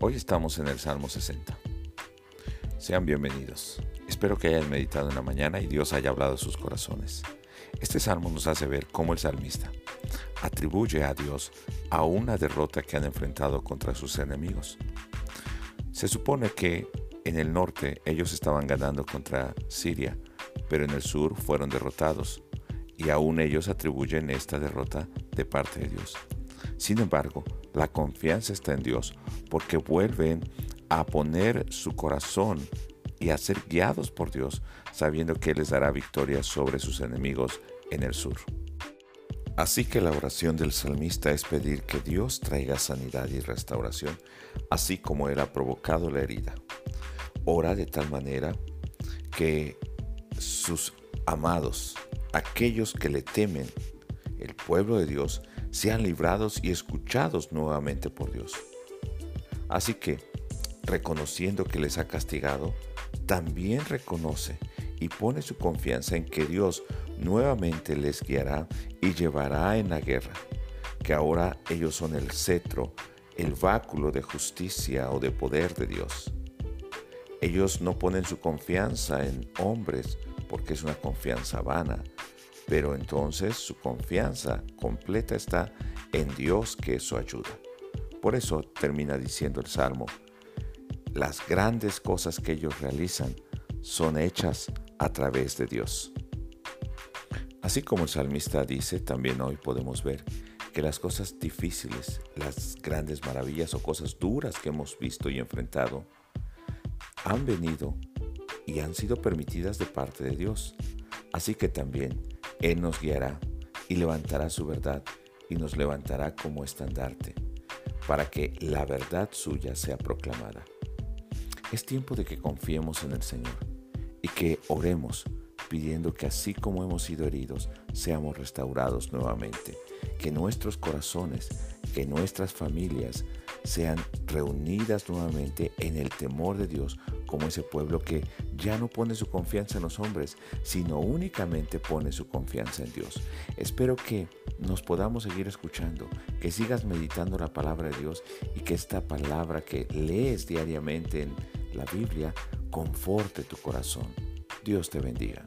Hoy estamos en el Salmo 60. Sean bienvenidos. Espero que hayan meditado en la mañana y Dios haya hablado a sus corazones. Este salmo nos hace ver cómo el salmista atribuye a Dios a una derrota que han enfrentado contra sus enemigos. Se supone que en el norte ellos estaban ganando contra Siria, pero en el sur fueron derrotados, y aún ellos atribuyen esta derrota de parte de Dios. Sin embargo, la confianza está en Dios porque vuelven a poner su corazón y a ser guiados por Dios, sabiendo que Él les dará victoria sobre sus enemigos en el sur. Así que la oración del salmista es pedir que Dios traiga sanidad y restauración, así como Él ha provocado la herida. Ora de tal manera que sus amados, aquellos que le temen, el pueblo de Dios, sean librados y escuchados nuevamente por Dios. Así que, reconociendo que les ha castigado, también reconoce y pone su confianza en que Dios nuevamente les guiará y llevará en la guerra, que ahora ellos son el cetro, el báculo de justicia o de poder de Dios. Ellos no ponen su confianza en hombres porque es una confianza vana, pero entonces su confianza completa está en Dios que es su ayuda. Por eso termina diciendo el Salmo, las grandes cosas que ellos realizan son hechas a través de Dios. Así como el salmista dice, también hoy podemos ver que las cosas difíciles, las grandes maravillas o cosas duras que hemos visto y enfrentado, han venido y han sido permitidas de parte de Dios. Así que también Él nos guiará y levantará su verdad y nos levantará como estandarte, para que la verdad suya sea proclamada. Es tiempo de que confiemos en el Señor y que oremos pidiendo que así como hemos sido heridos, seamos restaurados nuevamente, que nuestros corazones, que nuestras familias sean reunidas nuevamente en el temor de Dios como ese pueblo que ya no pone su confianza en los hombres, sino únicamente pone su confianza en Dios. Espero que nos podamos seguir escuchando, que sigas meditando la palabra de Dios y que esta palabra que lees diariamente en la Biblia conforte tu corazón. Dios te bendiga.